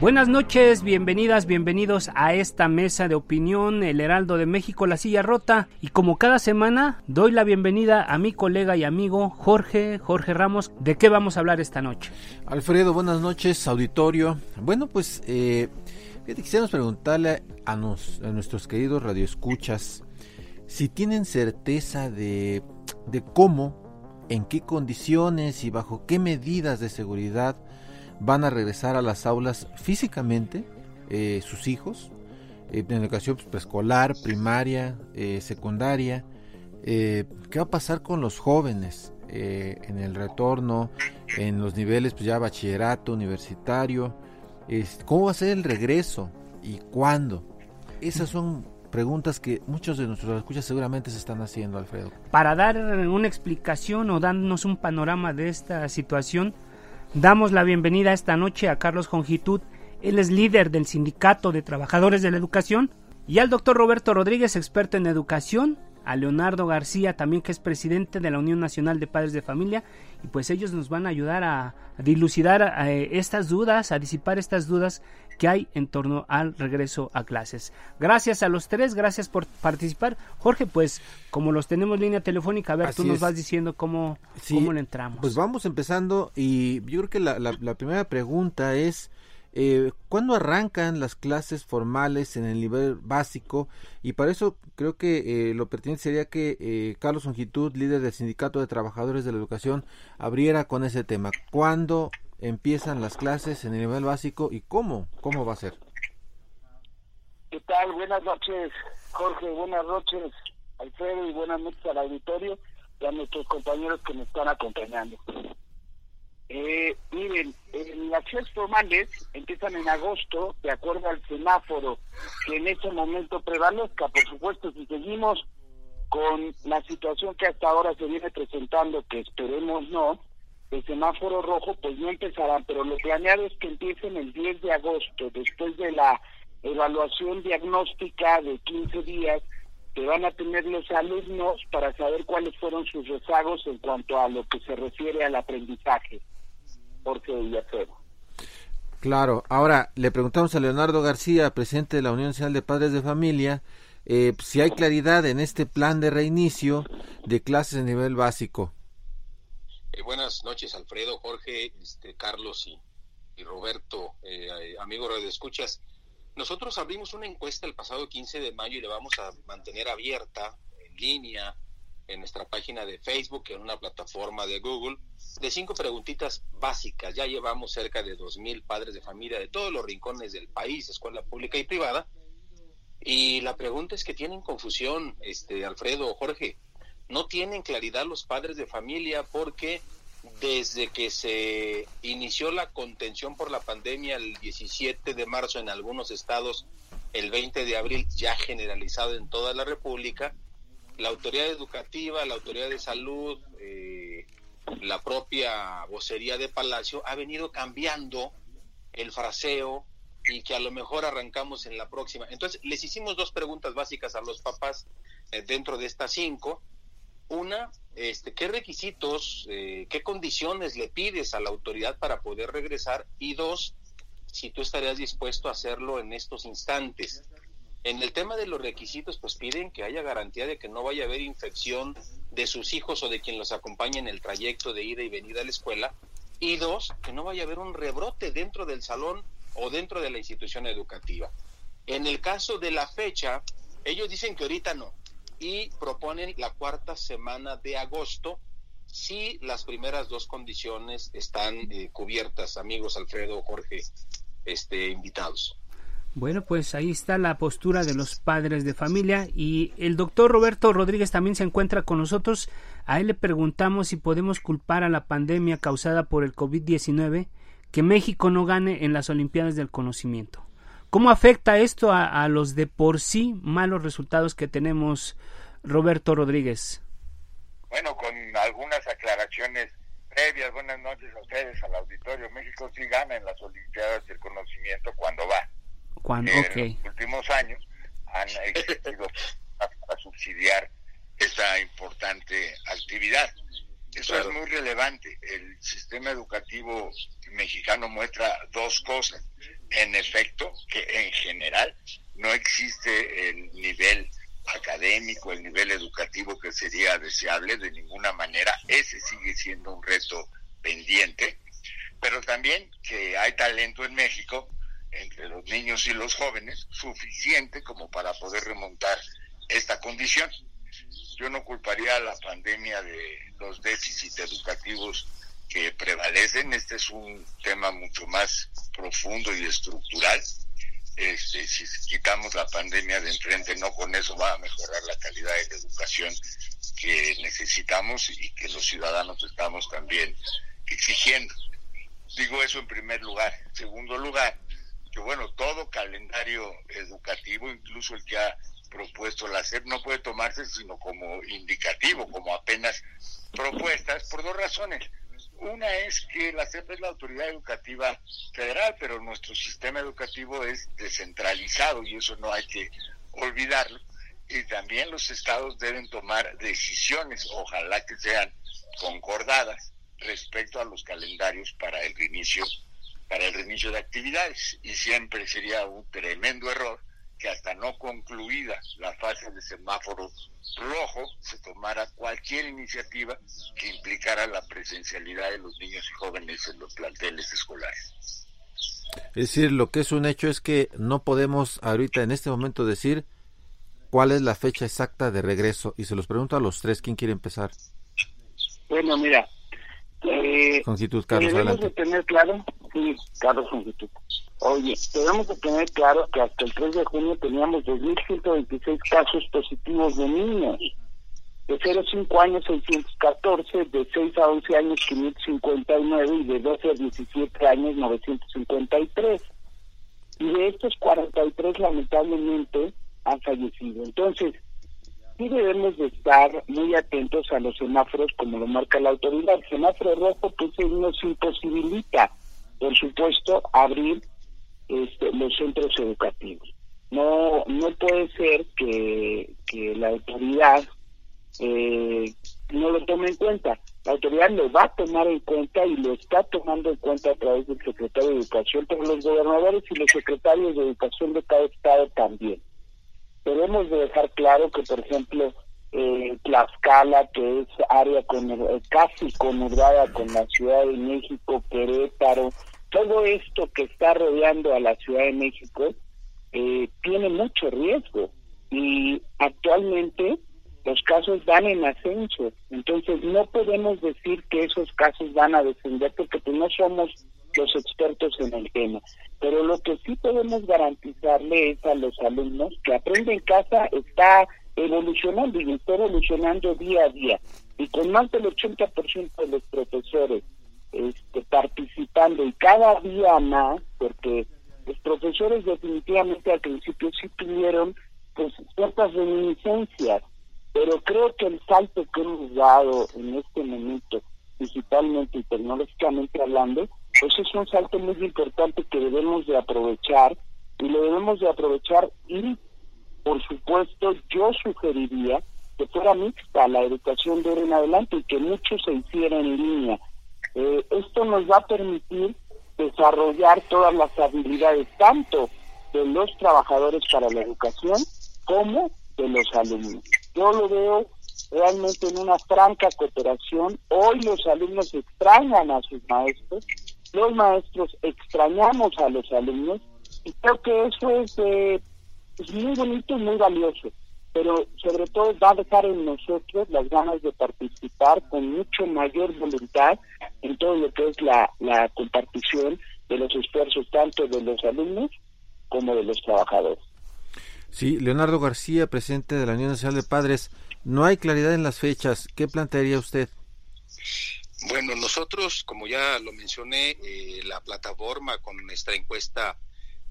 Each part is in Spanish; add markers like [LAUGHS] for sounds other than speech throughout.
Buenas noches, bienvenidas, bienvenidos a esta mesa de opinión, el Heraldo de México, la silla rota. Y como cada semana, doy la bienvenida a mi colega y amigo Jorge, Jorge Ramos. ¿De qué vamos a hablar esta noche? Alfredo, buenas noches, auditorio. Bueno, pues eh, quisiéramos preguntarle a, a nuestros queridos radioescuchas si tienen certeza de, de cómo, en qué condiciones y bajo qué medidas de seguridad van a regresar a las aulas físicamente eh, sus hijos eh, en educación pues, preescolar, primaria, eh, secundaria. ¿Qué va a pasar con los jóvenes en el retorno, en los niveles pues ya bachillerato, universitario? ¿Cómo va a ser el regreso y cuándo? Esas son preguntas que muchos de nuestros escuchas seguramente se están haciendo, Alfredo. Para dar una explicación o darnos un panorama de esta situación, Damos la bienvenida esta noche a Carlos Jongitud, él es líder del Sindicato de Trabajadores de la Educación, y al doctor Roberto Rodríguez, experto en educación, a Leonardo García, también que es presidente de la Unión Nacional de Padres de Familia, y pues ellos nos van a ayudar a, dilucidar eh, estas dudas, a disipar estas dudas que hay en torno al regreso a clases. Gracias a los tres, gracias por participar. Jorge, pues como los tenemos en línea telefónica, a ver, tú nos vas diciendo cómo, cómo le entramos. Pues vamos empezando y yo creo que la, la primera pregunta es eh, ¿Cuándo arrancan las clases formales en el nivel básico? Y para eso creo que eh, lo pertinente sería que eh, Carlos Ongitud, líder del Sindicato de Trabajadores de la Educación, abriera con ese tema. ¿Cuándo empiezan las clases en el nivel básico y cómo? ¿Cómo va a ser? ¿Qué tal? Buenas noches, Jorge. Buenas noches, Alfredo, y buenas noches al auditorio y a nuestros compañeros que me están acompañando. Eh, miren, las clases formales empiezan en agosto, de acuerdo al semáforo que en ese momento prevalezca. Por supuesto, si seguimos con la situación que hasta ahora se viene presentando, que esperemos no, el semáforo rojo, pues no empezarán, pero lo planeado es que empiecen el 10 de agosto, después de la evaluación diagnóstica de 15 días que van a tener los alumnos para saber cuáles fueron sus rezagos en cuanto a lo que se refiere al aprendizaje. Claro, ahora le preguntamos a Leonardo García, presidente de la Unión Nacional de Padres de Familia, eh, si hay claridad en este plan de reinicio de clases a nivel básico. Eh, buenas noches, Alfredo, Jorge, este, Carlos y, Roberto, eh, amigos de escuchas. Nosotros abrimos una encuesta el pasado 15 de mayo y le vamos a mantener abierta en línea en nuestra página de Facebook, en una plataforma de Google, de cinco preguntitas básicas. Ya llevamos cerca de dos mil padres de familia de todos los rincones del país, escuela pública y privada. Y la pregunta es que tienen confusión, este Alfredo Jorge. No tienen claridad los padres de familia porque desde que se inició la contención por la pandemia el 17 de marzo en algunos estados, el 20 de abril ya generalizado en toda la República, la autoridad educativa, la autoridad de salud, eh, la propia vocería de Palacio ha venido cambiando el fraseo y que a lo mejor arrancamos en la próxima. Entonces, les hicimos dos preguntas básicas a los papás eh, dentro de estas cinco. Una, este, ¿qué requisitos, eh, qué condiciones le pides a la autoridad para poder regresar? Y dos, si tú estarías dispuesto a hacerlo en estos instantes. En el tema de los requisitos, pues piden que haya garantía de que no vaya a haber infección de sus hijos o de quien los acompañe en el trayecto de ida y venida a la escuela. Y dos, que no vaya a haber un rebrote dentro del salón o dentro de la institución educativa. En el caso de la fecha, ellos dicen que ahorita no y proponen la cuarta semana de agosto si las primeras dos condiciones están eh, cubiertas, amigos Alfredo, Jorge, este, invitados. Bueno, pues ahí está la postura de los padres de familia y el doctor Roberto Rodríguez también se encuentra con nosotros. A él le preguntamos si podemos culpar a la pandemia causada por el COVID-19 que México no gane en las Olimpiadas del Conocimiento. ¿Cómo afecta esto a, a los de por sí malos resultados que tenemos, Roberto Rodríguez? Bueno, con algunas aclaraciones previas. Buenas noches a ustedes, al auditorio. México sí gana en las Olimpiadas del Conocimiento cuando va. Cuando, En okay. los últimos años han existido [LAUGHS] para subsidiar esta importante actividad. Eso Claro. es muy relevante. El sistema educativo mexicano muestra dos cosas. En efecto, que en general no existe el nivel académico, el nivel educativo que sería deseable de ninguna manera. Ese sigue siendo un reto pendiente. Pero también que hay talento en México entre los niños y los jóvenes suficiente como para poder remontar esta condición. Yo no culparía a la pandemia de los déficits educativos que prevalecen. Este es un tema mucho más profundo y estructural. Este, si quitamos la pandemia de enfrente, no con eso va a mejorar la calidad de la educación que necesitamos y que los ciudadanos estamos también exigiendo. Digo eso en primer lugar. En segundo lugar, que bueno, todo calendario educativo, incluso el que ha propuesto la SEP, no puede tomarse sino como indicativo, como apenas propuestas, por dos razones. Una es que la SEP es la autoridad educativa federal, pero nuestro sistema educativo es descentralizado y eso no hay que olvidarlo. Y también los estados deben tomar decisiones, ojalá que sean concordadas, respecto a los calendarios para el reinicio para el reinicio de actividades y siempre sería un tremendo error que hasta no concluida la fase de semáforo rojo se tomara cualquier iniciativa que implicara la presencialidad de los niños y jóvenes en los planteles escolares. Es decir, lo que es un hecho es que no podemos ahorita en este momento decir cuál es la fecha exacta de regreso. Y se los pregunto a los tres, ¿quién quiere empezar? Bueno, mira, eh, Longitud, Carlos, debemos adelante. de tener claro, sí, Carlos Longitud. Oye, debemos de tener claro que hasta el 3 de junio teníamos 2.126 casos positivos de niños. De 0 a 5 años 614, de 6 a 11 años 559 y de 12 a 17 años 953. Y de estos 43 lamentablemente han fallecido. Entonces, sí debemos de estar muy atentos a los semáforos como lo marca la autoridad. El semáforo rojo pues él nos imposibilita, por supuesto, abrir este, los centros educativos. No no puede ser que, que la autoridad eh, no lo tome en cuenta. La autoridad lo va a tomar en cuenta y lo está tomando en cuenta a través del secretario de Educación, pero los gobernadores y los secretarios de Educación de cada estado también debemos de dejar claro que, por ejemplo, eh, Tlaxcala, que es área con, eh, casi conurbada con la Ciudad de México, Querétaro, todo esto que está rodeando a la Ciudad de México eh, tiene mucho riesgo. Y actualmente los casos van en ascenso, entonces no podemos decir que esos casos van a descender porque pues, no somos los expertos en el tema. Pero lo que sí podemos garantizarle es a los alumnos que aprenden en casa está evolucionando y está evolucionando día a día. Y con más del 80% de los profesores este, participando y cada día más, porque los profesores definitivamente al principio sí tuvieron pues, ciertas reminiscencias, pero creo que el salto que hemos dado en este momento, digitalmente y tecnológicamente hablando, pues es un salto muy importante que debemos de aprovechar y lo debemos de aprovechar y por supuesto yo sugeriría que fuera mixta la educación de ahora en adelante y que mucho se hiciera en línea. Eh, esto nos va a permitir desarrollar todas las habilidades tanto de los trabajadores para la educación como de los alumnos. Yo lo veo realmente en una franca cooperación. Hoy los alumnos extrañan a sus maestros, los maestros extrañamos a los alumnos y creo que eso es de es muy bonito y muy valioso, pero sobre todo va a dejar en nosotros las ganas de participar con mucho mayor voluntad en todo lo que es la, la compartición de los esfuerzos tanto de los alumnos como de los trabajadores. Sí, Leonardo García, presidente de la Unión Nacional de Padres, no hay claridad en las fechas. ¿Qué plantearía usted? Bueno, nosotros, como ya lo mencioné, eh, la plataforma con nuestra encuesta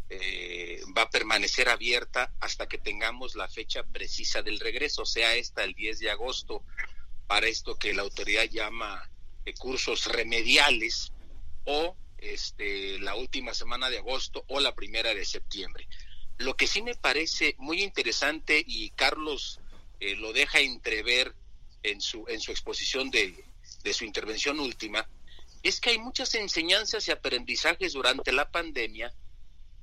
eh, va a permanecer abierta hasta que tengamos la fecha precisa del regreso, sea esta el 10 de agosto, para esto que la autoridad llama eh, cursos remediales, o este, la última semana de agosto o la primera de septiembre. Lo que sí me parece muy interesante y Carlos eh, lo deja entrever en su, en su exposición de, de su intervención última, es que hay muchas enseñanzas y aprendizajes durante la pandemia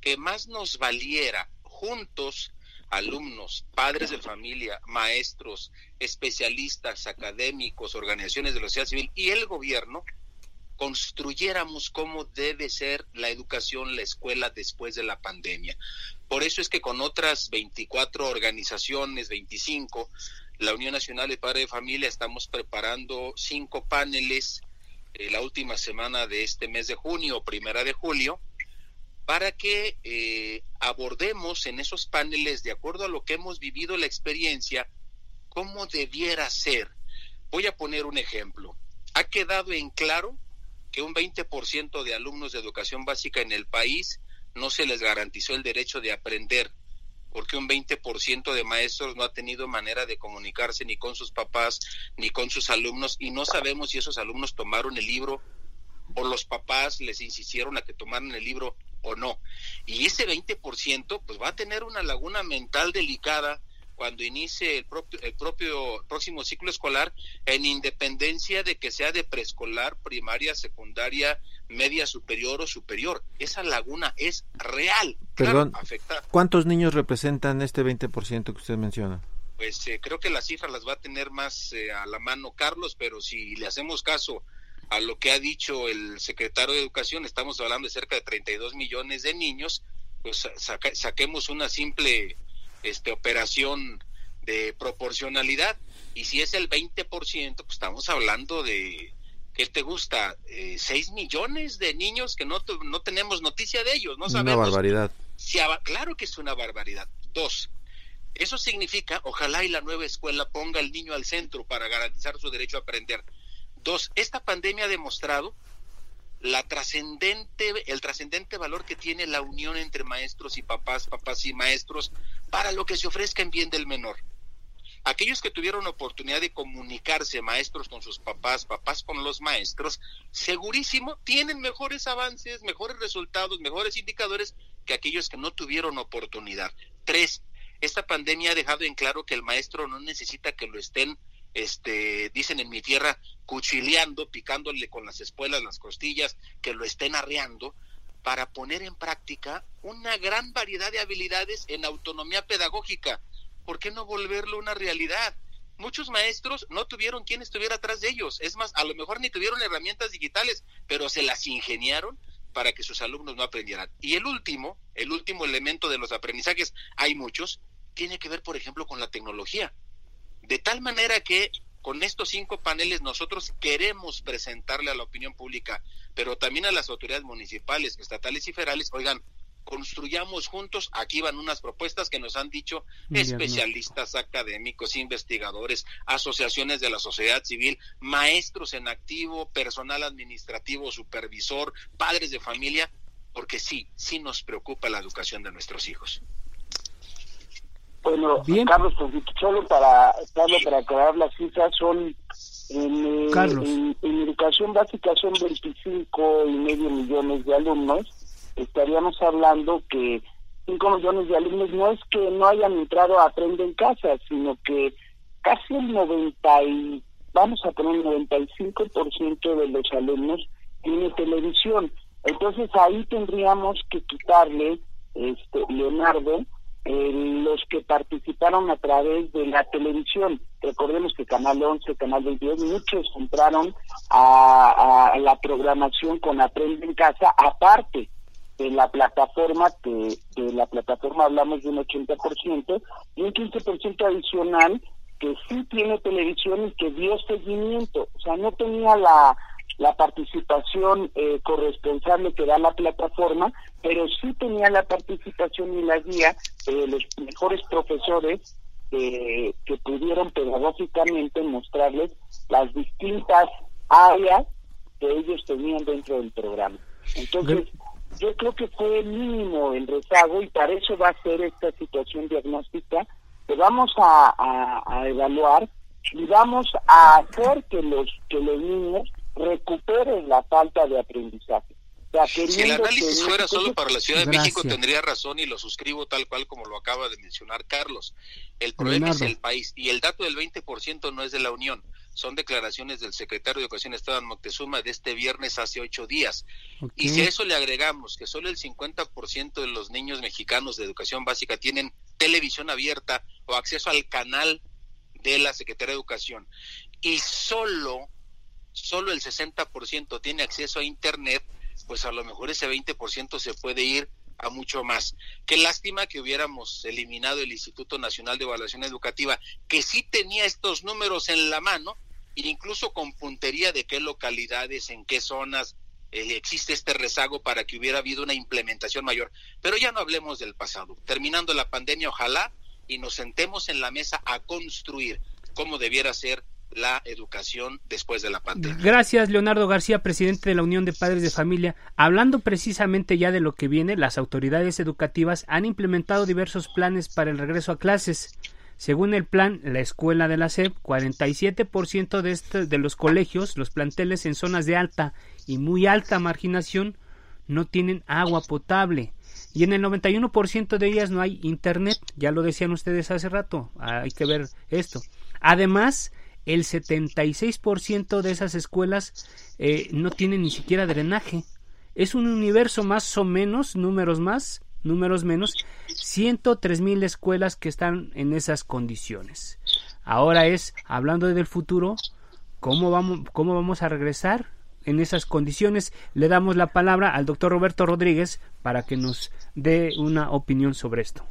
que más nos valiera juntos, alumnos, padres de familia, maestros, especialistas, académicos, organizaciones de la sociedad civil y el gobierno, construyéramos cómo debe ser la educación, la escuela después de la pandemia. Por eso es que con otras 24 organizaciones, 25, la Unión Nacional de Padres de Familia estamos preparando cinco paneles eh, la última semana de este mes de junio, primera de julio, para que eh, abordemos en esos paneles, de acuerdo a lo que hemos vivido la experiencia, cómo debiera ser. Voy a poner un ejemplo. Ha quedado en claro que un 20% de alumnos de educación básica en el país no se les garantizó el derecho de aprender, porque un 20% de maestros no ha tenido manera de comunicarse ni con sus papás ni con sus alumnos y no sabemos si esos alumnos tomaron el libro o los papás les insistieron a que tomaran el libro o no. Y ese 20% pues va a tener una laguna mental delicada cuando inicie el propio, el propio próximo ciclo escolar, en independencia de que sea de preescolar, primaria, secundaria, media superior o superior. Esa laguna es real. Perdón, ¿cuántos niños representan este 20% que usted menciona? Pues eh, creo que las cifras las va a tener más eh, a la mano Carlos, pero si le hacemos caso a lo que ha dicho el secretario de Educación, estamos hablando de cerca de 32 millones de niños, pues saquemos una simple este, operación de proporcionalidad. Y si es el 20%, pues estamos hablando de, ¿qué te gusta? Eh, 6 millones de niños que no, no tenemos noticia de ellos, no sabemos. Una barbaridad. Si, claro que es una barbaridad. Dos, eso significa, ojalá y la nueva escuela ponga al niño al centro para garantizar su derecho a aprender. Dos, esta pandemia ha demostrado la trascendente, el trascendente valor que tiene la unión entre maestros y papás, papás y maestros, para lo que se ofrezca en bien del menor. Aquellos que tuvieron oportunidad de comunicarse, maestros con sus papás, papás con los maestros, segurísimo tienen mejores avances, mejores resultados, mejores indicadores que aquellos que no tuvieron oportunidad. Tres, esta pandemia ha dejado en claro que el maestro no necesita que lo estén este, dicen en mi tierra, cuchileando, picándole con las espuelas las costillas, que lo estén arreando, para poner en práctica una gran variedad de habilidades en autonomía pedagógica. ¿Por qué no volverlo una realidad? Muchos maestros no tuvieron quien estuviera atrás de ellos. Es más, a lo mejor ni tuvieron herramientas digitales, pero se las ingeniaron para que sus alumnos no aprendieran. Y el último, el último elemento de los aprendizajes, hay muchos, tiene que ver, por ejemplo, con la tecnología. De tal manera que con estos cinco paneles nosotros queremos presentarle a la opinión pública, pero también a las autoridades municipales, estatales y federales, oigan, construyamos juntos, aquí van unas propuestas que nos han dicho especialistas, académicos, investigadores, asociaciones de la sociedad civil, maestros en activo, personal administrativo, supervisor, padres de familia, porque sí, sí nos preocupa la educación de nuestros hijos. Bueno, Carlos, pues, solo para, para aclarar las cifras, son en, en, educación básica son 25 y medio millones de alumnos. Estaríamos hablando que 5 millones de alumnos no es que no hayan entrado a Aprende en Casa, sino que casi el 90 y, vamos a poner el 95% de los alumnos tiene televisión. Entonces ahí tendríamos que quitarle, este Leonardo, eh, los que participaron a través de la televisión. Recordemos que Canal 11, Canal 22, muchos entraron a, la programación con Aprende en Casa, aparte en la plataforma, que de la plataforma hablamos de un 80%, y un 15% adicional que sí tiene televisión y que dio seguimiento. O sea, no tenía la, la participación eh, corresponsable que da la plataforma, pero sí tenía la participación y la guía de los mejores profesores eh, que pudieron pedagógicamente mostrarles las distintas áreas que ellos tenían dentro del programa. Entonces, yo creo que fue mínimo el rezago y para eso va a ser esta situación diagnóstica que vamos a, a, evaluar y vamos a hacer que los que los niños recuperen la falta de aprendizaje. si el análisis fuera solo para la Ciudad de México tendría razón y lo suscribo tal cual como lo acaba de mencionar Carlos. El problema es el país y el dato del 20% no es de la Unión son declaraciones del secretario de Educación Esteban Moctezuma de este viernes hace ocho días. Y si a eso le agregamos que solo el 50% de los niños mexicanos de educación básica tienen televisión abierta o acceso al canal de la Secretaría de Educación y solo, solo el 60% tiene acceso a Internet, pues a lo mejor ese 20% se puede ir a mucho más. Qué lástima que hubiéramos eliminado el Instituto Nacional de Evaluación Educativa, que sí tenía estos números en la mano, e incluso con puntería de qué localidades, en qué zonas eh, existe este rezago para que hubiera habido una implementación mayor. Pero ya no hablemos del pasado. Terminando la pandemia, ojalá y nos sentemos en la mesa a construir cómo debiera ser la educación después de la pandemia. Gracias, Leonardo García, presidente de la Unión de Padres de Familia. Hablando precisamente ya de lo que viene, las autoridades educativas han implementado diversos planes para el regreso a clases. Según el plan, la escuela de la SEP, 47% de, este, de los colegios, los planteles en zonas de alta y muy alta marginación, no tienen agua potable. Y en el 91% de ellas no hay internet, ya lo decían ustedes hace rato, hay que ver esto. Además, el 76% de esas escuelas eh, no tienen ni siquiera drenaje. Es un universo más o menos, números más, números menos, 103 mil escuelas que están en esas condiciones. Ahora es, hablando del futuro, ¿cómo vamos, cómo vamos a regresar en esas condiciones? Le damos la palabra al doctor Roberto Rodríguez para que nos dé una opinión sobre esto.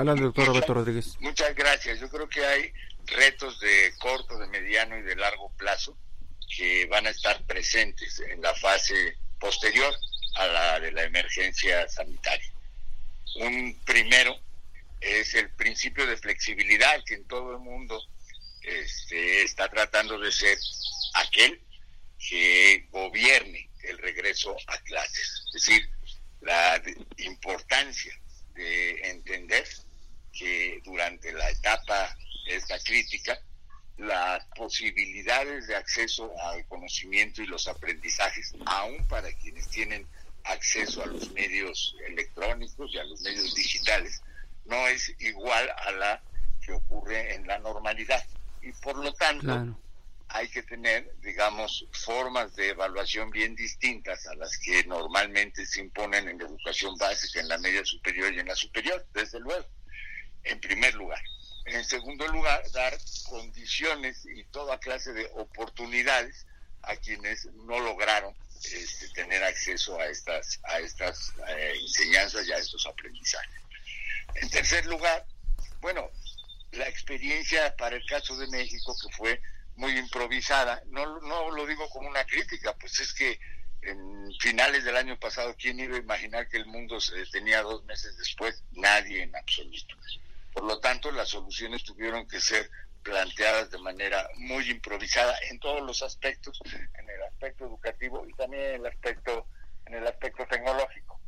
Hola, doctor Roberto Rodríguez. Muchas gracias. Yo creo que hay retos de corto, de mediano y de largo plazo que van a estar presentes en la fase posterior a la de la emergencia sanitaria. Un primero es el principio de flexibilidad que en todo el mundo este, está tratando de ser aquel que gobierne el regreso a clases. Es decir, la importancia de entender que durante la etapa esta crítica, las posibilidades de acceso al conocimiento y los aprendizajes, aún para quienes tienen acceso a los medios electrónicos y a los medios digitales, no es igual a la que ocurre en la normalidad. Y por lo tanto, hay que tener, digamos, formas de evaluación bien distintas a las que normalmente se imponen en la educación básica, en la media superior y en la superior, desde luego, en primer lugar. En segundo lugar, dar condiciones y toda clase de oportunidades a quienes no lograron este, tener acceso a estas, a estas eh, enseñanzas y a estos aprendizajes. En tercer lugar, bueno, la experiencia para el caso de México que fue muy improvisada, no, no lo digo como una crítica, pues es que en finales del año pasado, ¿quién iba a imaginar que el mundo se detenía dos meses después? Nadie en absoluto. Por lo tanto, las soluciones tuvieron que ser planteadas de manera muy improvisada en todos los aspectos, en el aspecto educativo y también en el aspecto, en el aspecto tecnológico.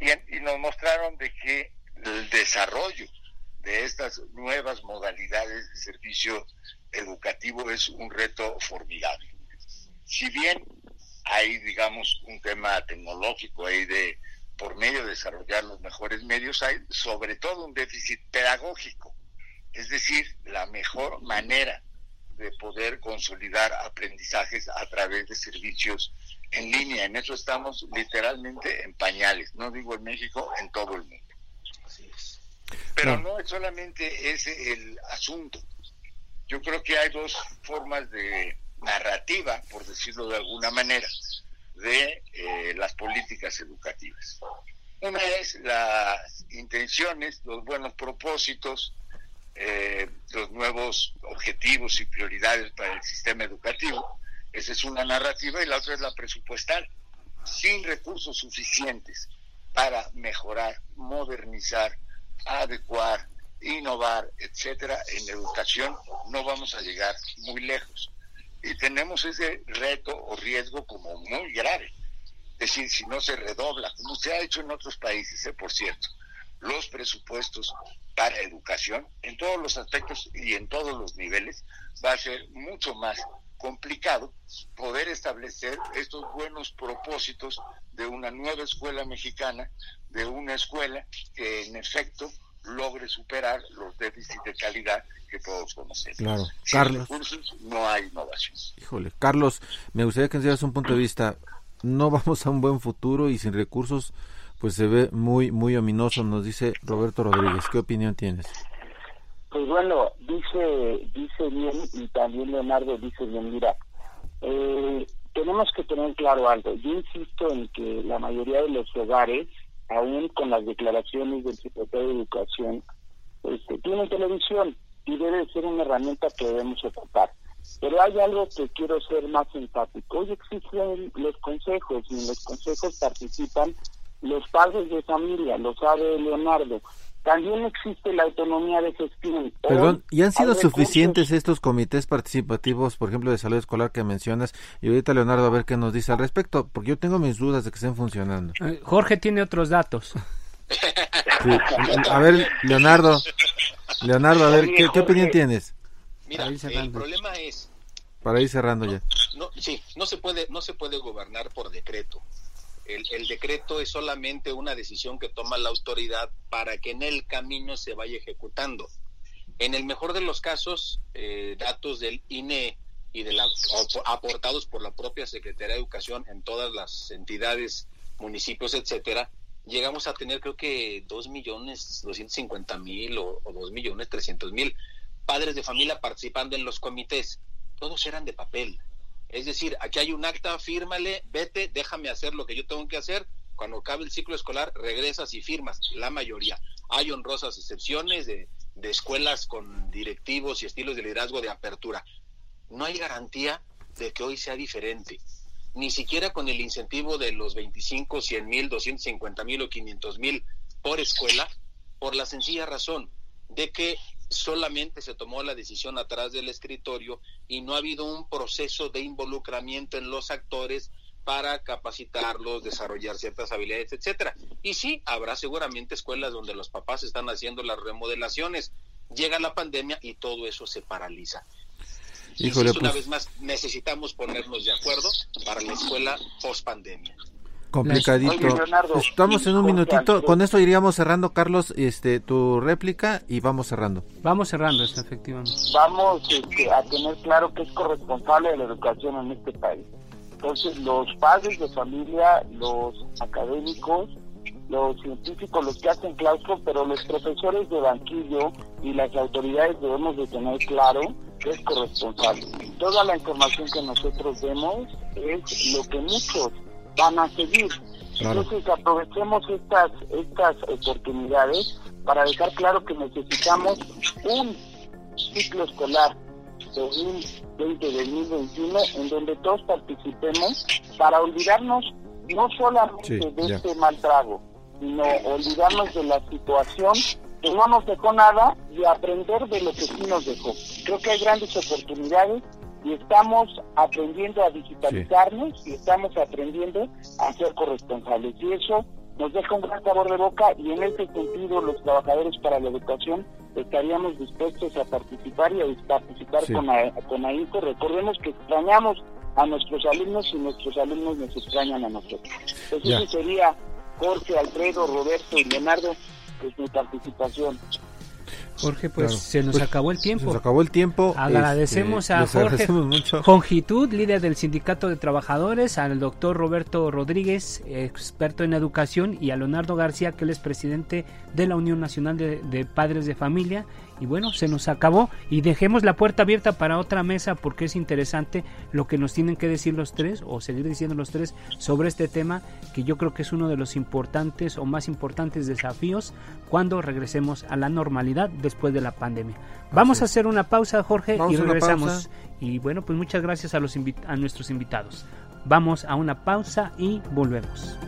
Y, nos mostraron de que el desarrollo de estas nuevas modalidades de servicio educativo es un reto formidable. Si bien hay, digamos, un tema tecnológico ahí de por medio de desarrollar los mejores medios, hay sobre todo un déficit pedagógico, es decir, la mejor manera de poder consolidar aprendizajes a través de servicios en línea. En eso estamos literalmente en pañales, no digo en México, en todo el mundo. Pero no es solamente ese el asunto. Yo creo que hay dos formas de narrativa, por decirlo de alguna manera de eh, las políticas educativas. Una es las intenciones, los buenos propósitos, eh, los nuevos objetivos y prioridades para el sistema educativo. Esa es una narrativa y la otra es la presupuestal. Sin recursos suficientes para mejorar, modernizar, adecuar, innovar, etcétera, en educación no vamos a llegar muy lejos. Y tenemos ese reto o riesgo como muy grave. Es decir, si no se redobla, como se ha hecho en otros países, ¿eh? por cierto, los presupuestos para educación en todos los aspectos y en todos los niveles, va a ser mucho más complicado poder establecer estos buenos propósitos de una nueva escuela mexicana, de una escuela que en efecto logre superar los déficits de calidad que todos conocemos. Claro, Sin Carlos. recursos no hay innovación. Híjole, Carlos, me gustaría que nos dieras un punto de vista. No vamos a un buen futuro y sin recursos, pues se ve muy, muy ominoso, nos dice Roberto Rodríguez. ¿Qué opinión tienes? Pues bueno, dice, dice bien y también Leonardo dice bien, mira, eh, tenemos que tener claro algo. Yo insisto en que la mayoría de los hogares, aún con las declaraciones del secretario de Educación, este, tienen televisión y debe ser una herramienta que debemos ocupar. Pero hay algo que quiero ser más enfático. Hoy existen los consejos y en los consejos participan los padres de familia, lo sabe Leonardo. También existe la autonomía de gestión. Perdón, ¿y han sido recursos- suficientes estos comités participativos, por ejemplo, de salud escolar que mencionas? Y ahorita Leonardo a ver qué nos dice al respecto, porque yo tengo mis dudas de que estén funcionando. Eh, Jorge tiene otros datos. [LAUGHS] Sí. A ver, Leonardo, Leonardo, a ver, ¿qué, qué opinión tienes? Mira, el cerrando. problema es Para ir cerrando ya. no, sí, no se puede, no se puede gobernar por decreto. El, el decreto es solamente una decisión que toma la autoridad para que en el camino se vaya ejecutando. En el mejor de los casos, eh, datos del INE y de la, aportados por la propia Secretaría de Educación en todas las entidades, municipios, etcétera, llegamos a tener creo que dos millones doscientos cincuenta mil o, o dos millones trescientos mil padres de familia participando en los comités. Todos eran de papel. Es decir, aquí hay un acta, fírmale, vete, déjame hacer lo que yo tengo que hacer. Cuando acabe el ciclo escolar, regresas y firmas. La mayoría. Hay honrosas excepciones de, de escuelas con directivos y estilos de liderazgo de apertura. No hay garantía de que hoy sea diferente. Ni siquiera con el incentivo de los 25, 100 mil, 250 mil o 500 mil por escuela, por la sencilla razón de que solamente se tomó la decisión atrás del escritorio y no ha habido un proceso de involucramiento en los actores para capacitarlos, desarrollar ciertas habilidades, etcétera. Y sí, habrá seguramente escuelas donde los papás están haciendo las remodelaciones. Llega la pandemia y todo eso se paraliza. Híjole, Insisto, una pues- vez más, necesitamos ponernos de acuerdo para la escuela post pandemia. Complicadito. Oye, Leonardo, Estamos en un minutito. Con esto iríamos cerrando, Carlos, este, tu réplica y vamos cerrando. Vamos cerrando esto, efectivamente. vamos este, a tener claro que es corresponsable de la educación en este país. Entonces, los padres de familia, los académicos, los científicos, los que hacen claustro, pero los profesores de banquillo y las autoridades debemos de tener claro que es corresponsable. Toda la información que nosotros vemos es lo que muchos van a seguir. Claro. Entonces, aprovechemos estas, estas oportunidades para dejar claro que necesitamos un ciclo escolar 2020-2021 en donde todos participemos para olvidarnos no solamente Sí, de este mal trago, sino olvidarnos de la situación que no nos dejó nada y aprender de lo que sí nos dejó. Creo que hay grandes oportunidades y estamos aprendiendo a digitalizarnos y estamos aprendiendo a ser corresponsables. Y eso nos deja un gran sabor de boca y en ese sentido los trabajadores para la educación estaríamos dispuestos a participar y a participar Sí. con, a- con AINCO. Recordemos que extrañamos a nuestros alumnos y nuestros alumnos nos extrañan a nosotros. Entonces eso sería Jorge, Alfredo, Roberto y Leonardo, pues mi participación. Jorge, pues Claro. se nos Pues, acabó el Se tiempo. nos acabó el tiempo. Agradecemos este, a Jorge agradecemos mucho. Longitud, líder del Sindicato de Trabajadores, al doctor Roberto Rodríguez, experto en educación, y a Leonardo García, que él es presidente de la Unión Nacional de, de Padres de Familia, Y bueno, se nos acabó y dejemos la puerta abierta para otra mesa porque es interesante lo que nos tienen que decir los tres o seguir diciendo los tres sobre este tema que yo creo que es uno de los importantes o más importantes desafíos cuando regresemos a la normalidad después de la pandemia. Vamos a hacer una pausa, Jorge, y regresamos. Y bueno, pues muchas gracias a, los a nuestros invitados. Vamos a una pausa y volvemos.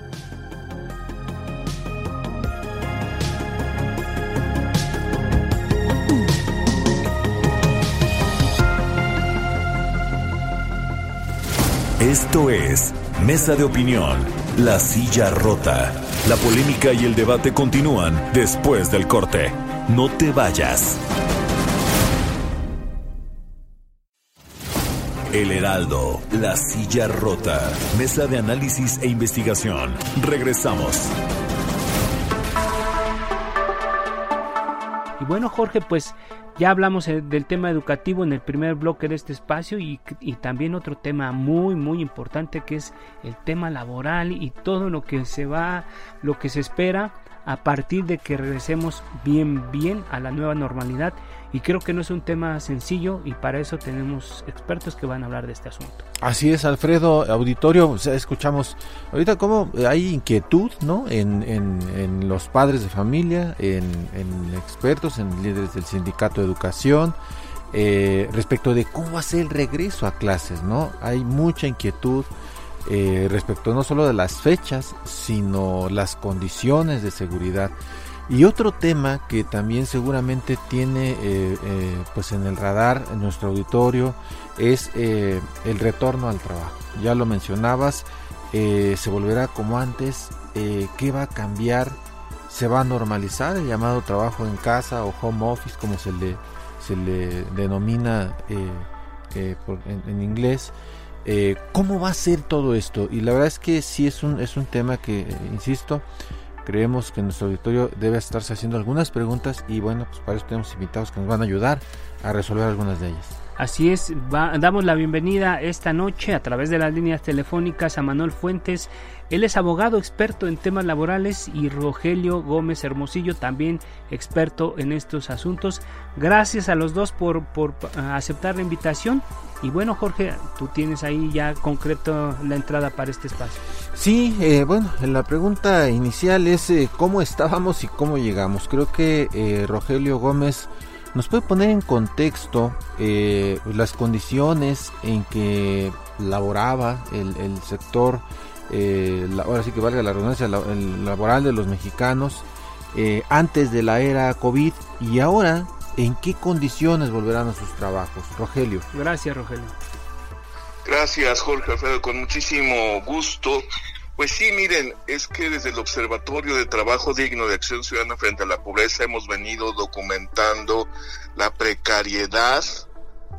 Esto es Mesa de Opinión, La Silla Rota. La polémica y el debate continúan después del corte. No te vayas. El Heraldo, La Silla Rota. Mesa de análisis e investigación. Regresamos. Y bueno, Jorge, pues ya hablamos eh, del tema educativo en el primer bloque de este espacio y, también otro tema muy muy importante que es el tema laboral y todo lo que se va, lo que se espera a partir de que regresemos bien bien a la nueva normalidad y creo que no es un tema sencillo y para eso tenemos expertos que van a hablar de este asunto. Así es, Alfredo, auditorio, escuchamos ahorita cómo hay inquietud ¿no? en, en, los padres de familia, en, expertos, en líderes del sindicato de educación, eh, respecto de cómo va a ser el regreso a clases, ¿no? Hay mucha inquietud eh, respecto no solo de las fechas, sino las condiciones de seguridad. Y otro tema que también seguramente tiene eh, eh, pues en el radar en nuestro auditorio es eh, el retorno al trabajo. Ya lo mencionabas, se volverá como antes, ¿qué va a cambiar? ¿Se va a normalizar el llamado trabajo en casa o home office como se le, se le denomina en, inglés? ¿Cómo va a ser todo esto? Y la verdad es que sí es un, es un tema que, insisto, creemos que nuestro auditorio debe estarse haciendo algunas preguntas y bueno, pues para eso tenemos invitados que nos van a ayudar a resolver algunas de ellas. Así es, damos la bienvenida esta noche a través de las líneas telefónicas a Manuel Fuentes. Él es abogado experto en temas laborales y Rogelio Gómez Hermosillo, también experto en estos asuntos. Gracias a los dos por, por aceptar la invitación. Y bueno, Jorge, tú tienes ahí ya concreto la entrada para este espacio. Sí, eh, bueno, la pregunta inicial es eh, cómo estábamos y cómo llegamos. Creo que eh, Rogelio Gómez nos puede poner en contexto las condiciones en que laboraba el, sector, eh, ahora sí que valga la redundancia, el laboral de los mexicanos eh, antes de la era COVID y ahora en qué condiciones volverán a sus trabajos. Rogelio. Gracias, Rogelio. Gracias, Jorge Alfredo, con muchísimo gusto. Pues sí, miren, es que desde el Observatorio de Trabajo Digno de Acción Ciudadana frente a la Pobreza hemos venido documentando la precariedad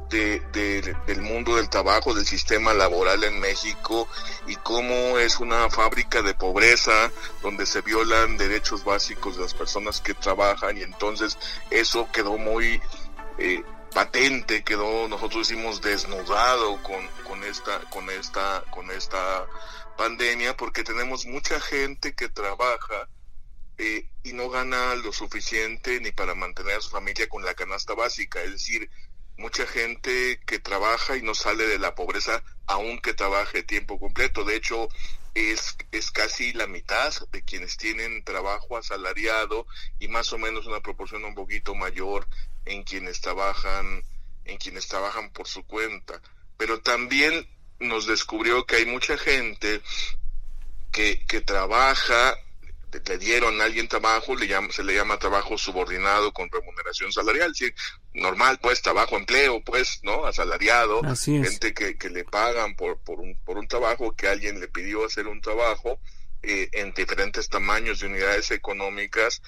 de, del mundo del trabajo, del sistema laboral en México y cómo es una fábrica de pobreza donde se violan derechos básicos de las personas que trabajan y entonces eso quedó muy eh, patente, quedó, nosotros decimos desnudado con, con esta, con esta, con esta pandemia porque tenemos mucha gente que trabaja eh, y no gana lo suficiente ni para mantener a su familia con la canasta básica, es decir, mucha gente que trabaja y no sale de la pobreza aunque trabaje tiempo completo. De hecho, es, es casi la mitad de quienes tienen trabajo asalariado y más o menos una proporción un poquito mayor en quienes trabajan, en quienes trabajan por su cuenta. Pero también nos descubrió que hay mucha gente que, que trabaja, le dieron a alguien trabajo, le llama, se le llama trabajo subordinado con remuneración salarial, sí, normal, pues, trabajo, empleo, pues, ¿no? Asalariado, gente que, que le pagan por, por, un, por un trabajo que alguien le pidió hacer un trabajo eh, en diferentes tamaños de unidades económicas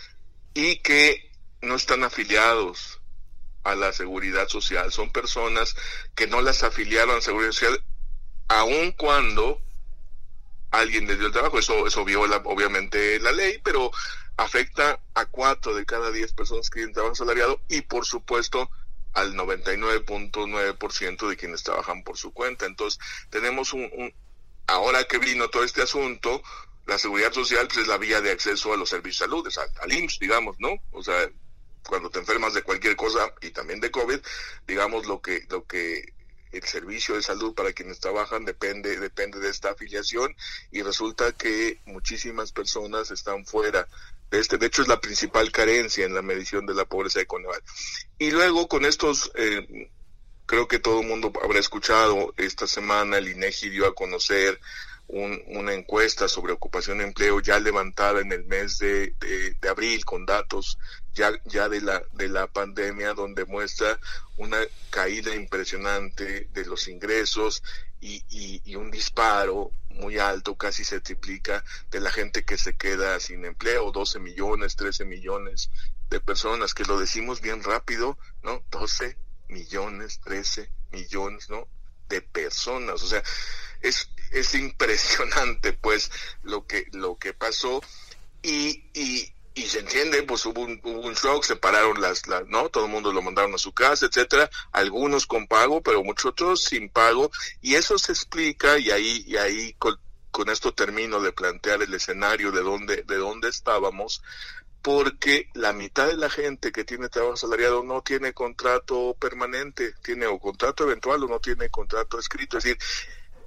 y que no están afiliados a la seguridad social. Son personas que no las afiliaron a la seguridad social aun cuando alguien le dio el trabajo, eso, eso viola obviamente la ley, pero afecta a cuatro de cada diez personas que tienen trabajo salariado y por supuesto al 99.9% de quienes trabajan por su cuenta. Entonces, tenemos un, un, ahora que vino todo este asunto, la seguridad social pues, es la vía de acceso a los servicios de salud, al, IMSS, digamos, ¿no? O sea, cuando te enfermas de cualquier cosa y también de COVID, digamos lo que lo que el servicio de salud para quienes trabajan depende depende de esta afiliación y resulta que muchísimas personas están fuera de este de hecho es la principal carencia en la medición de la pobreza económica. Y luego con estos eh, creo que todo el mundo habrá escuchado esta semana el INEGI dio a conocer una encuesta sobre ocupación y empleo ya levantada en el mes de, de, abril con datos ya, ya de, la, de la pandemia donde muestra una caída impresionante de los ingresos y, y, y, un disparo muy alto, casi se triplica, de la gente que se queda sin empleo, 12 millones, 13 millones de personas, que lo decimos bien rápido, ¿no? 12 millones, 13 millones, ¿no? De personas, o sea, es, es impresionante pues lo que, lo que pasó. Y, y, y se entiende, pues hubo un, hubo un shock, se pararon las, las, ¿no? Todo el mundo lo mandaron a su casa, etcétera, algunos con pago, pero muchos otros sin pago, y eso se explica, y ahí, y ahí con, con esto termino de plantear el escenario de dónde, de dónde estábamos, porque la mitad de la gente que tiene trabajo asalariado no tiene contrato permanente, tiene o contrato eventual o no tiene contrato escrito, es decir,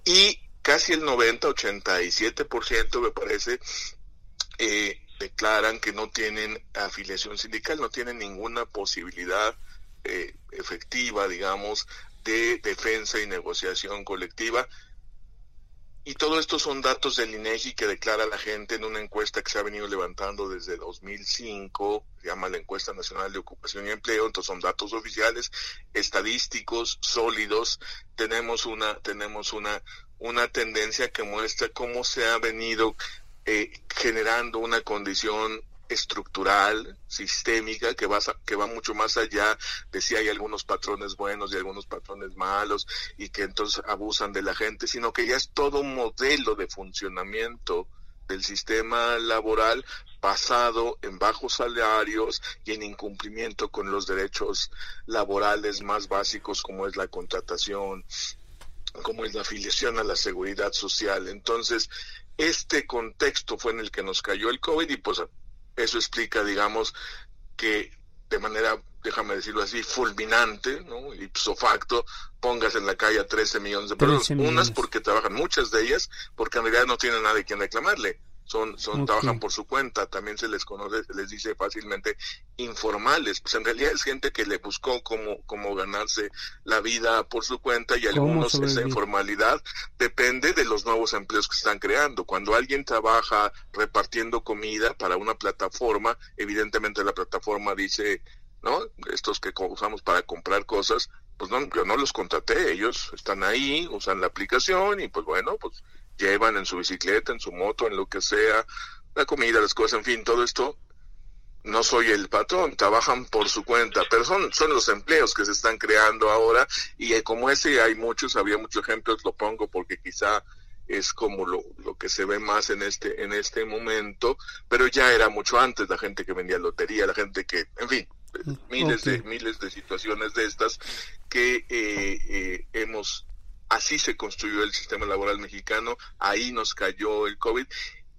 y casi el 90, 87% me parece, eh, declaran que no tienen afiliación sindical, no tienen ninguna posibilidad eh, efectiva, digamos, de defensa y negociación colectiva. Y todo esto son datos del INEGI que declara la gente en una encuesta que se ha venido levantando desde 2005, se llama la encuesta nacional de ocupación y empleo, entonces son datos oficiales, estadísticos, sólidos. Tenemos una tenemos una una tendencia que muestra cómo se ha venido eh, generando una condición estructural, sistémica, que va, que va mucho más allá de si hay algunos patrones buenos y algunos patrones malos y que entonces abusan de la gente, sino que ya es todo un modelo de funcionamiento del sistema laboral basado en bajos salarios y en incumplimiento con los derechos laborales más básicos como es la contratación, como es la afiliación a la seguridad social. Entonces, este contexto fue en el que nos cayó el COVID y pues eso explica, digamos, que de manera, déjame decirlo así, fulminante, ¿no? Ipso facto, pongas en la calle a 13 millones de personas. Unas porque trabajan, muchas de ellas, porque en realidad no tienen nadie quien reclamarle son, son trabajan por su cuenta, también se les conoce, se les dice fácilmente informales, pues en realidad es gente que le buscó cómo, cómo ganarse la vida por su cuenta y algunos esa informalidad depende de los nuevos empleos que están creando. Cuando alguien trabaja repartiendo comida para una plataforma, evidentemente la plataforma dice, ¿no? Estos que usamos para comprar cosas, pues no, yo no los contraté, ellos están ahí, usan la aplicación y pues bueno, pues llevan en su bicicleta, en su moto, en lo que sea, la comida, las cosas, en fin, todo esto. No soy el patrón, trabajan por su cuenta, pero son, son los empleos que se están creando ahora y eh, como ese hay muchos, había muchos ejemplos, lo pongo porque quizá es como lo, lo que se ve más en este, en este momento, pero ya era mucho antes la gente que vendía lotería, la gente que, en fin, miles de miles de situaciones de estas que eh, eh, hemos Así se construyó el sistema laboral mexicano, ahí nos cayó el COVID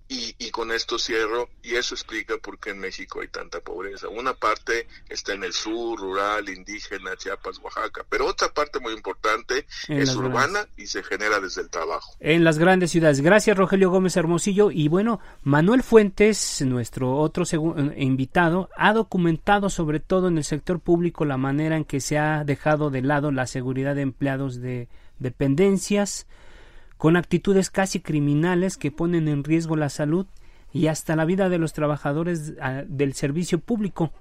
y, y, con esto cierro, y eso explica por qué en México hay tanta pobreza. Una parte está en el sur, rural, indígena, Chiapas, Oaxaca, pero otra parte muy importante es urbana y se genera desde el trabajo. En las grandes ciudades. Gracias, Rogelio Gómez Hermosillo. Y bueno, Manuel Fuentes, nuestro otro invitado, ha documentado sobre todo en el sector público la manera en que se ha dejado de lado la seguridad de empleados de dependencias, con actitudes casi criminales que ponen en riesgo la salud y hasta la vida de los trabajadores ah, del servicio público.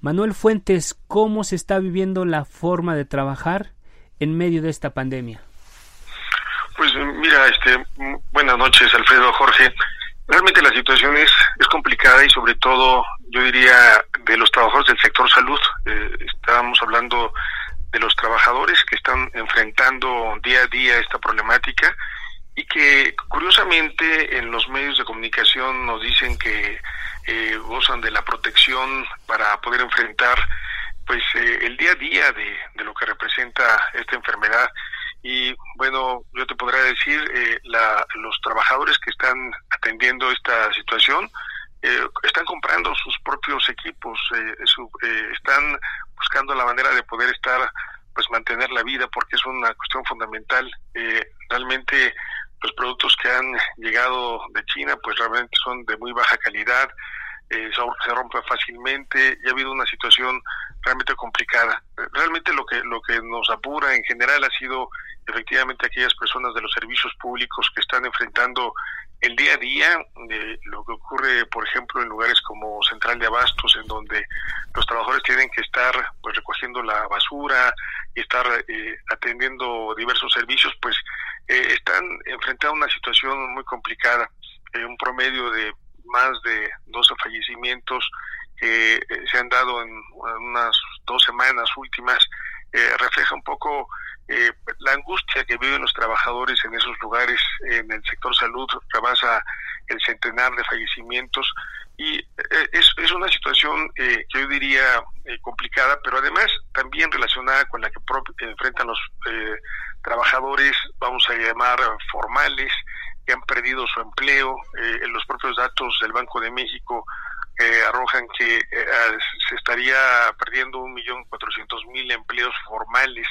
Manuel Fuentes, ¿cómo se está viviendo la forma de trabajar en medio de esta pandemia? Pues mira, este, buenas noches, Alfredo, Jorge. Realmente la situación es, es complicada y sobre todo, yo diría, de los trabajadores del sector salud. Eh, estábamos hablando de los trabajadores que están enfrentando día a día esta problemática y que curiosamente en los medios de comunicación nos dicen que eh, gozan de la protección para poder enfrentar pues eh, el día a día de, de, lo que representa esta enfermedad. Y bueno yo te podría decir eh, la, los trabajadores que están atendiendo esta situación eh, están comprando sus propios equipos, eh, están buscando la manera de poder estar, pues mantener la vida, porque es una cuestión fundamental. realmente los productos que han llegado de China, pues realmente son de muy baja calidad, se rompen fácilmente y ha habido una situación realmente complicada. Realmente lo que lo que nos apura en general ha sido efectivamente aquellas personas de los servicios públicos que están enfrentando el día a día de lo que ocurre, por ejemplo, en lugares como Central de Abastos, en donde los trabajadores tienen que estar pues recogiendo la basura y estar eh, atendiendo diversos servicios, pues eh, están enfrentando una situación muy complicada. Eh, un promedio de más de 12 fallecimientos que se han dado en unas dos semanas últimas refleja un poco eh, la angustia que viven los trabajadores en esos lugares, en el sector salud, rebasa el centenar de fallecimientos y eh, es, es una situación eh, que yo diría complicada, pero además también relacionada con la que enfrentan los trabajadores, vamos a llamar formales, que han perdido su empleo. en los propios datos del Banco de México arrojan que se estaría perdiendo un millón cuatrocientos mil empleos formales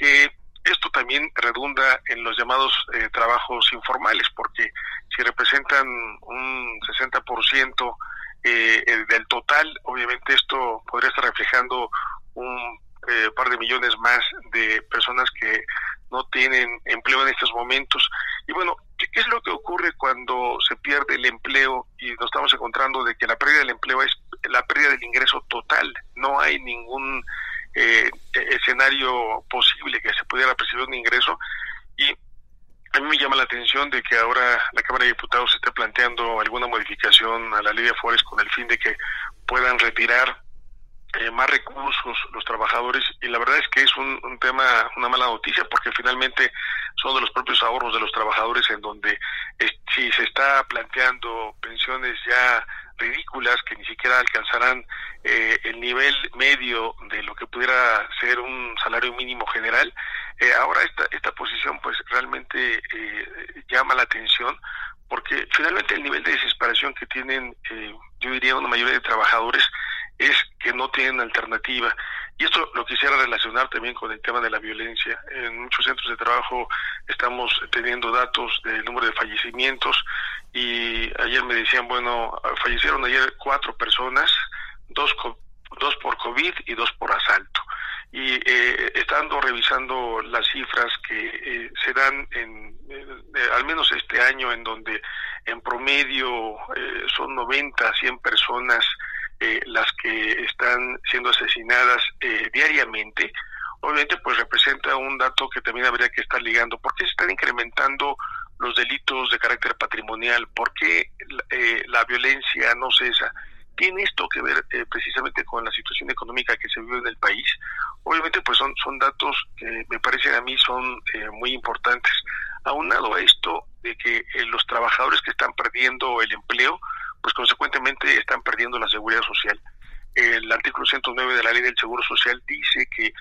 que esto también redunda en los llamados eh, trabajos informales, porque si representan un 60% eh, del total, obviamente esto podría estar reflejando un eh, par de millones más de personas que no tienen empleo en estos momentos. Y bueno, ¿qué, es lo que ocurre cuando se pierde el empleo y nos estamos encontrando de que la pérdida del empleo es la pérdida del ingreso total? No hay ningún eh, escenario posible que se pudiera percibir un ingreso. Y a mí me llama la atención de que ahora la Cámara de Diputados esté planteando alguna modificación a la ley de Afores con el fin de que puedan retirar eh, más recursos los trabajadores. Y la verdad es que es un, un, tema, una mala noticia porque finalmente son de los propios ahorros de los trabajadores en donde si se está planteando pensiones ya ridículas que ni siquiera alcanzarán eh, el nivel medio de lo que pudiera ser un salario mínimo general. Eh, ahora esta, esta posición pues realmente eh, llama la atención porque finalmente el nivel de desesperación que tienen, yo diría, una mayoría de trabajadores es que no tienen alternativa. Y esto lo quisiera relacionar también con el tema de la violencia. En muchos centros de trabajo estamos teniendo datos del número de fallecimientos y ayer me decían, bueno, fallecieron ayer cuatro personas, dos, dos por COVID y dos por asalto. Y eh, estando revisando las cifras que eh, se dan en, eh, al menos este año, en donde en promedio eh, son 90, 100 personas las que están siendo asesinadas diariamente, obviamente pues representa un dato que también habría que estar ligando. ¿Por qué se están incrementando los delitos de carácter patrimonial? ¿Por qué eh, la violencia no cesa? ¿Tiene esto que ver eh, precisamente con la situación económica que se vive en el país? Obviamente, pues son, son datos que me parecen a mí son eh, muy importantes. Aunado a esto de que los trabajadores que están perdiendo el empleo, pues consecuentemente están perdiendo la seguridad social. El artículo 109 de la ley del Seguro Social dice que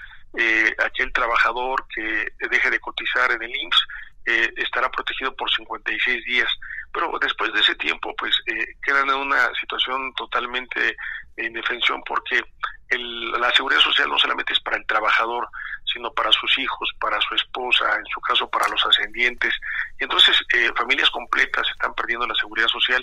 aquel trabajador que deje de cotizar en el IMSS eh, estará protegido por 56 días. Pero después de ese tiempo, pues eh, quedan en una situación totalmente en defensión porque el, la seguridad social no solamente es para el trabajador, sino para sus hijos, para su esposa, en su caso para los ascendientes. Y entonces eh, familias completas están perdiendo la seguridad social.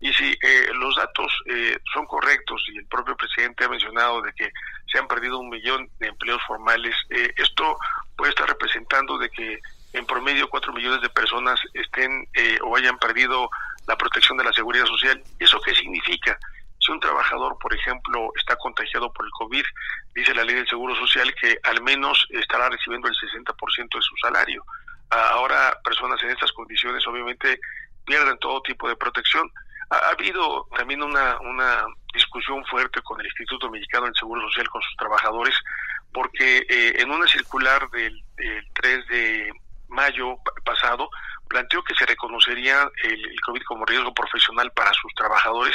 Y si eh, los datos eh, son correctos y el propio presidente ha mencionado de que se han perdido un millón de empleos formales, esto puede estar representando de que en promedio cuatro millones de personas estén eh, o hayan perdido la protección de la seguridad social. ¿Eso qué significa? Si un trabajador, por ejemplo, está contagiado por el COVID, dice la ley del Seguro Social que al menos estará recibiendo el 60% de su salario. Ahora, personas en estas condiciones obviamente pierden todo tipo de protección. Ha, habido también una, una discusión fuerte con el Instituto Mexicano del Seguro Social, con sus trabajadores, porque eh, en una circular del, del 3 de mayo pasado, planteó que se reconocería el, COVID como riesgo profesional para sus trabajadores.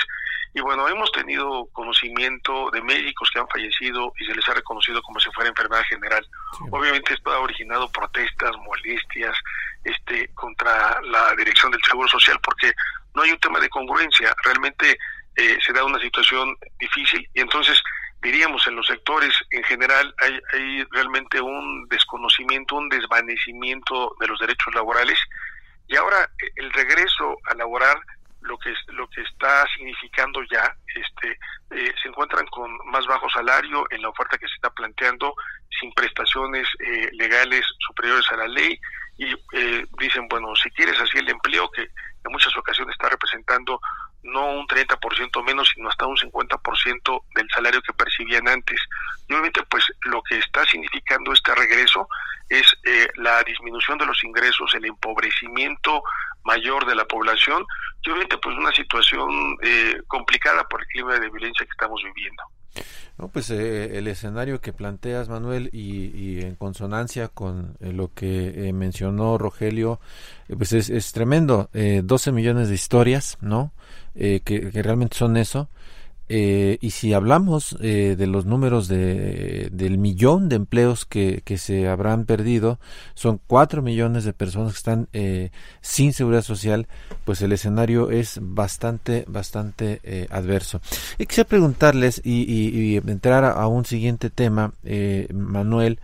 Y bueno, hemos tenido conocimiento de médicos que han fallecido y se les ha reconocido como si fuera enfermedad general. Obviamente esto ha originado protestas, molestias este, contra la dirección del Seguro Social porque no hay un tema de congruencia. Realmente se da una situación difícil y entonces diríamos en los sectores en general hay, hay realmente un desconocimiento, un desvanecimiento de los derechos laborales. Y ahora el regreso a laborar lo que lo que está significando ya este eh, se encuentran con más bajo salario en la oferta que se está planteando sin prestaciones eh, legales superiores a la ley. Y eh, dicen bueno si quieres así el empleo que en muchas ocasiones está representando no un 30% menos, sino hasta un 50% del salario que percibían antes. Y obviamente, pues lo que está significando este regreso es eh, la disminución de los ingresos, el empobrecimiento mayor de la población y obviamente, pues una situación eh, complicada por el clima de violencia que estamos viviendo. No, pues eh, el escenario que planteas, Manuel, y, en consonancia con lo que mencionó Rogelio, pues es, tremendo. 12 millones de historias, ¿no? Eh, que, realmente son eso. Eh, y si hablamos eh, de los números de, del millón de empleos que, que se habrán perdido, son cuatro millones de personas que están sin seguridad social, pues el escenario es bastante, bastante adverso. Y quisiera preguntarles y, y, entrar a, a, un siguiente tema, Manuel.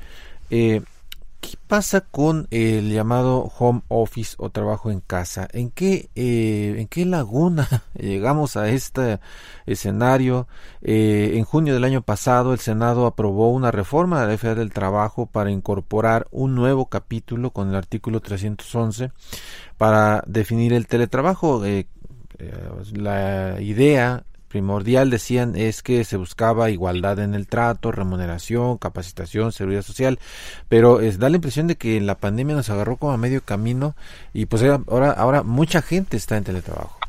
¿Qué pasa con el llamado home office o trabajo en casa? ¿En qué, eh, en qué laguna [LAUGHS] llegamos a este escenario? Eh, en junio del año pasado el Senado aprobó una reforma de la Ley del Trabajo para incorporar un nuevo capítulo con el artículo 311 para definir el teletrabajo. Eh, la idea primordial, decían, es que se buscaba igualdad en el trato, remuneración, capacitación, seguridad social, pero es, da la impresión de que la pandemia nos agarró como a medio camino y pues ahora, ahora mucha gente está en teletrabajo.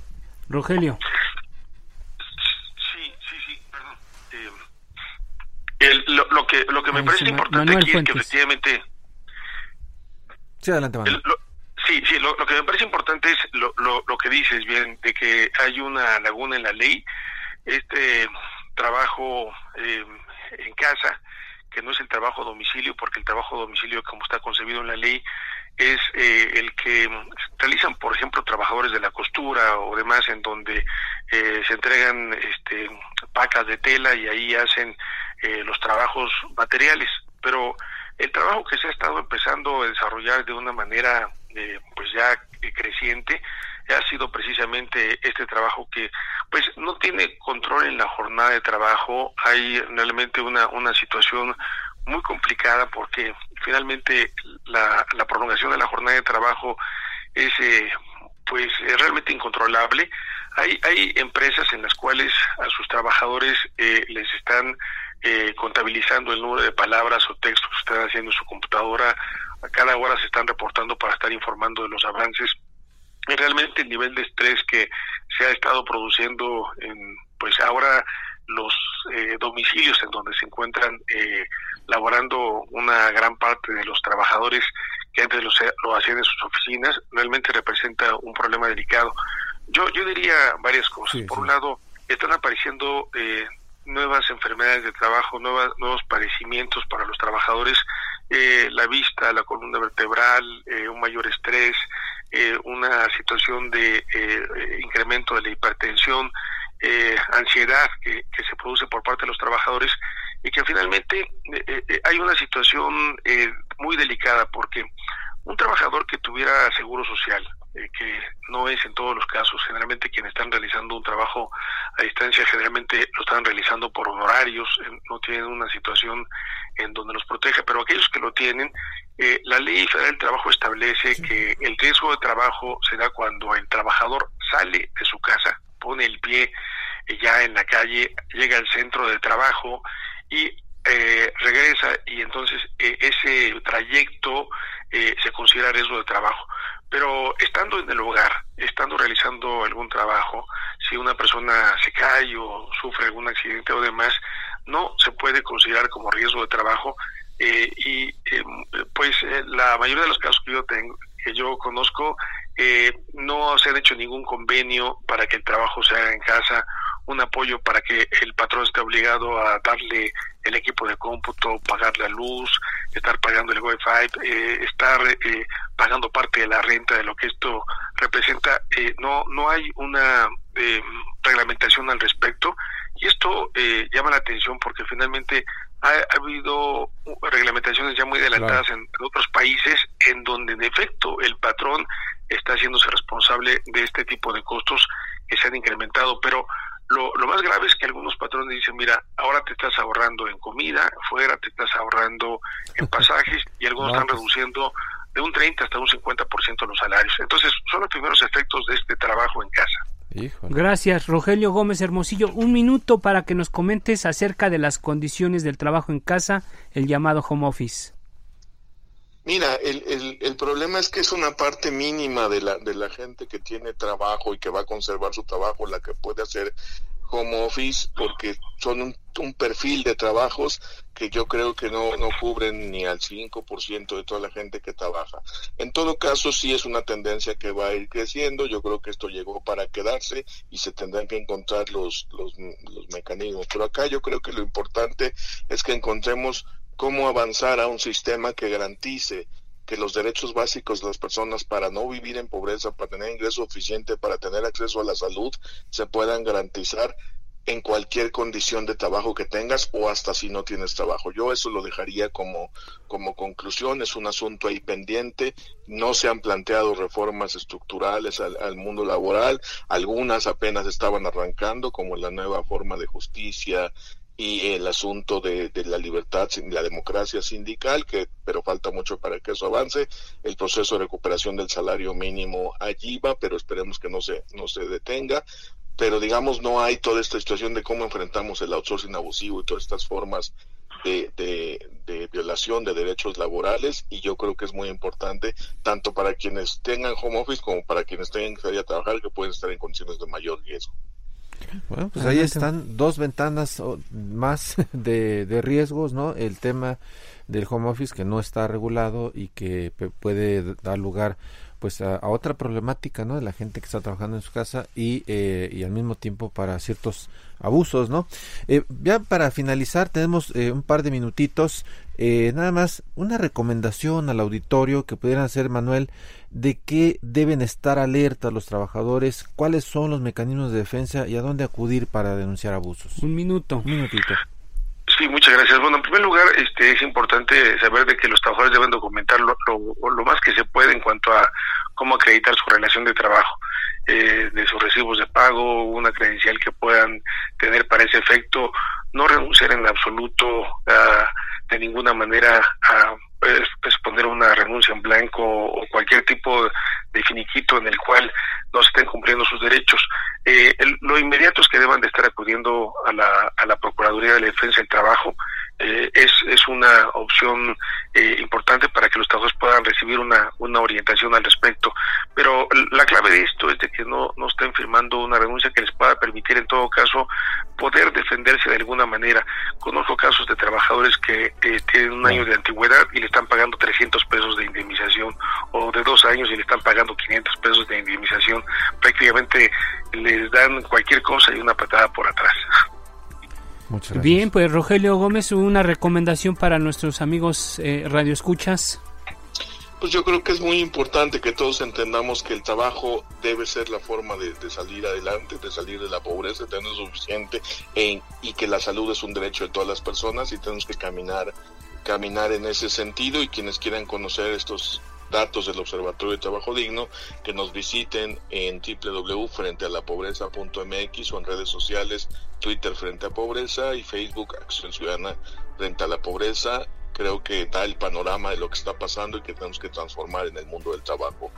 Rogelio. Sí, sí, sí, perdón. Eh, lo, que, lo que me parece importante aquí es que efectivamente... Sí, adelante, Manuel. Sí, sí, lo, lo, que me parece importante es lo, lo, lo, que dices bien, de que hay una laguna en la ley este trabajo eh, en casa, que no es el trabajo a domicilio, porque el trabajo a domicilio, como está concebido en la ley, es eh, el que realizan, por ejemplo, trabajadores de la costura o demás, en donde eh, se entregan este, pacas de tela y ahí hacen los trabajos materiales. Pero el trabajo que se ha estado empezando a desarrollar de una manera pues ya creciente ha sido precisamente este trabajo que pues no tiene control en la jornada de trabajo, hay realmente una, una situación muy complicada porque finalmente la, la prolongación de la jornada de trabajo es eh, pues realmente incontrolable. Hay, hay empresas en las cuales a sus trabajadores eh, les están eh, contabilizando el número de palabras o textos que están haciendo en su computadora. A cada hora se están reportando para estar informando de los avances realmente el nivel de estrés que se ha estado produciendo en pues ahora los eh, domicilios en donde se encuentran eh, laborando una gran parte de los trabajadores que antes lo, lo hacían en sus oficinas realmente representa un problema delicado. Yo yo diría varias cosas. Por un lado están apareciendo eh, nuevas enfermedades de trabajo nuevas nuevos padecimientos para los trabajadores eh, la vista la columna vertebral eh, un mayor estrés eh, una situación de eh, incremento de la hipertensión, eh, ansiedad que, se produce por parte de los trabajadores y que finalmente hay una situación muy delicada porque un trabajador que tuviera seguro social, que no es en todos los casos, generalmente quienes están realizando un trabajo a distancia generalmente lo están realizando por honorarios, no tienen una situación en donde los protege, pero aquellos que lo tienen eh, la ley federal del trabajo establece que el riesgo de trabajo se da cuando el trabajador sale de su casa, pone el pie eh, ya en la calle, llega al centro de trabajo y eh, regresa y entonces ese trayecto se considera riesgo de trabajo. Pero estando en el hogar, estando realizando algún trabajo, si una persona se cae o sufre algún accidente o demás, no se puede considerar como riesgo de trabajo eh, y eh, pues eh, la mayoría de los casos que yo tengo, que yo conozco, no se han hecho ningún convenio para que el trabajo se haga en casa, un apoyo para que el patrón esté obligado a darle el equipo de cómputo, pagar la luz, estar pagando el Wi-Fi, estar pagando parte de la renta de lo que esto representa. no, no hay una reglamentación al respecto y esto eh, llama la atención porque finalmente ha, habido reglamentaciones ya muy adelantadas en, otros países en donde en efecto el patrón está haciéndose responsable de este tipo de costos que se han incrementado, pero lo, lo, más grave es que algunos patrones dicen, mira, ahora te estás ahorrando en comida, fuera te estás ahorrando en [LAUGHS] pasajes y algunos están pues. reduciendo de un 30 hasta un 50% los salarios. Entonces, son los primeros efectos de este trabajo en casa. Gracias, Rogelio Gómez Hermosillo. Un minuto para que nos comentes acerca de las condiciones del trabajo en casa, el llamado home office. Mira, el, el, problema es que es una parte mínima de la, de la gente que tiene trabajo y que va a conservar su trabajo la que puede hacer home office porque son un, un perfil de trabajos que yo creo que no, no cubren ni al 5% de toda la gente que trabaja. En todo caso, sí es una tendencia que va a ir creciendo. Yo creo que esto llegó para quedarse y se tendrán que encontrar los, los, los mecanismos. Pero acá yo creo que lo importante es que encontremos cómo avanzar a un sistema que garantice que los derechos básicos de las personas para no vivir en pobreza, para tener ingreso suficiente, para tener acceso a la salud, se puedan garantizar en cualquier condición de trabajo que tengas o hasta si no tienes trabajo. Yo eso lo dejaría como, como conclusión, es un asunto ahí pendiente, no se han planteado reformas estructurales al, al mundo laboral, algunas apenas estaban arrancando, como la nueva forma de justicia, y el asunto de, la libertad, la democracia sindical, que pero falta mucho para que eso avance, el proceso de recuperación del salario mínimo allí va, pero esperemos que no se, no se detenga, pero digamos no hay toda esta situación de cómo enfrentamos el outsourcing abusivo y todas estas formas de, de, de violación de derechos laborales y yo creo que es muy importante tanto para quienes tengan home office como para quienes tengan que salir a trabajar que pueden estar en condiciones de mayor riesgo. Bueno, pues ahí están dos ventanas más [LAUGHS] de, de riesgos, ¿no? El tema del home office que no está regulado y que puede dar lugar pues a, otra problemática no de la gente que está trabajando en su casa y, eh, y al mismo tiempo para ciertos abusos no eh, ya para finalizar tenemos eh, un par de minutitos nada más una recomendación al auditorio que pudieran hacer Manuel de qué deben estar alertas los trabajadores cuáles son los mecanismos de defensa y a dónde acudir para denunciar abusos. Un minuto. Un minutito Sí, muchas gracias. Bueno, en primer lugar, este, es importante saber de que los trabajadores deben documentar lo, lo, más que se puede en cuanto a cómo acreditar su relación de trabajo, eh, de sus recibos de pago, una credencial que puedan tener para ese efecto, no renunciar en absoluto a, de ninguna manera a exponer una renuncia en blanco o cualquier tipo de finiquito en el cual no se estén cumpliendo sus derechos. Eh, lo inmediato es que deban de estar acudiendo a la, a la Procuraduría de la Defensa del Trabajo. Eh, es, es una opción eh, importante para que los trabajadores puedan recibir una, una orientación al respecto. Pero la clave de esto es de que no, no estén firmando una renuncia que les pueda permitir en todo caso poder defenderse de alguna manera. Conozco casos de trabajadores que tienen un año de antigüedad y le están pagando 300 pesos de indemnización o de dos años y le están pagando 500 pesos de indemnización. Prácticamente les dan cualquier cosa y una patada por atrás. Bien, pues Rogelio Gómez, una recomendación para nuestros amigos eh, radioescuchas. Pues yo creo que es muy importante que todos entendamos que el trabajo debe ser la forma de, salir adelante, de salir de la pobreza, de tener suficiente y que la salud es un derecho de todas las personas y tenemos que caminar, caminar en ese sentido y quienes quieran conocer estos datos del Observatorio de Trabajo Digno, que nos visiten en www.frentealapobreza.mx o en redes sociales, Twitter Frente a Pobreza y Facebook Acción Ciudadana Frente a la Pobreza. Creo que da el panorama de lo que está pasando y que tenemos que transformar en el mundo del trabajo.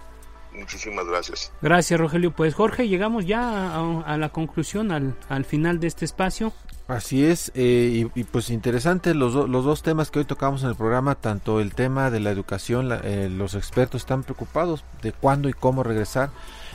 Muchísimas gracias. Gracias, Rogelio. Pues Jorge, llegamos ya a, la conclusión, al, al final de este espacio. Así es, eh, y, pues interesante los, los dos temas que hoy tocamos en el programa, tanto el tema de la educación, eh, los expertos están preocupados de cuándo y cómo regresar,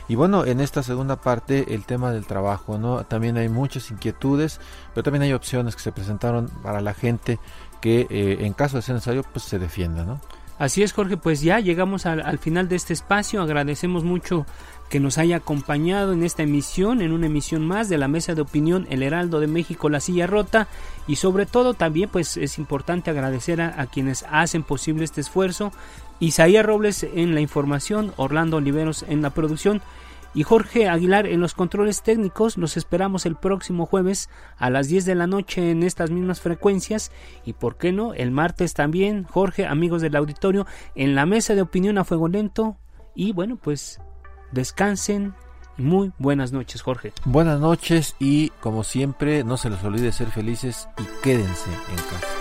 y bueno, en esta segunda parte el tema del trabajo, ¿no? También hay muchas inquietudes, pero también hay opciones que se presentaron para la gente que eh, en caso de ser necesario pues se defienda, ¿no? Así es, Jorge, pues ya llegamos al, al, final de este espacio. Agradecemos mucho que nos haya acompañado en esta emisión, en una emisión más de la mesa de opinión El Heraldo de México, La Silla Rota. Y sobre todo también pues es importante agradecer a, a quienes hacen posible este esfuerzo. Isaías Robles en la información, Orlando Oliveros en la producción y Jorge Aguilar en los controles técnicos. Los esperamos el próximo jueves a las 10 de la noche en estas mismas frecuencias y por qué no el martes también. Jorge, amigos del auditorio, en la mesa de opinión a fuego lento y bueno, pues descansen. Muy buenas noches, Jorge. Buenas noches y como siempre, no se les olvide ser felices y quédense en casa.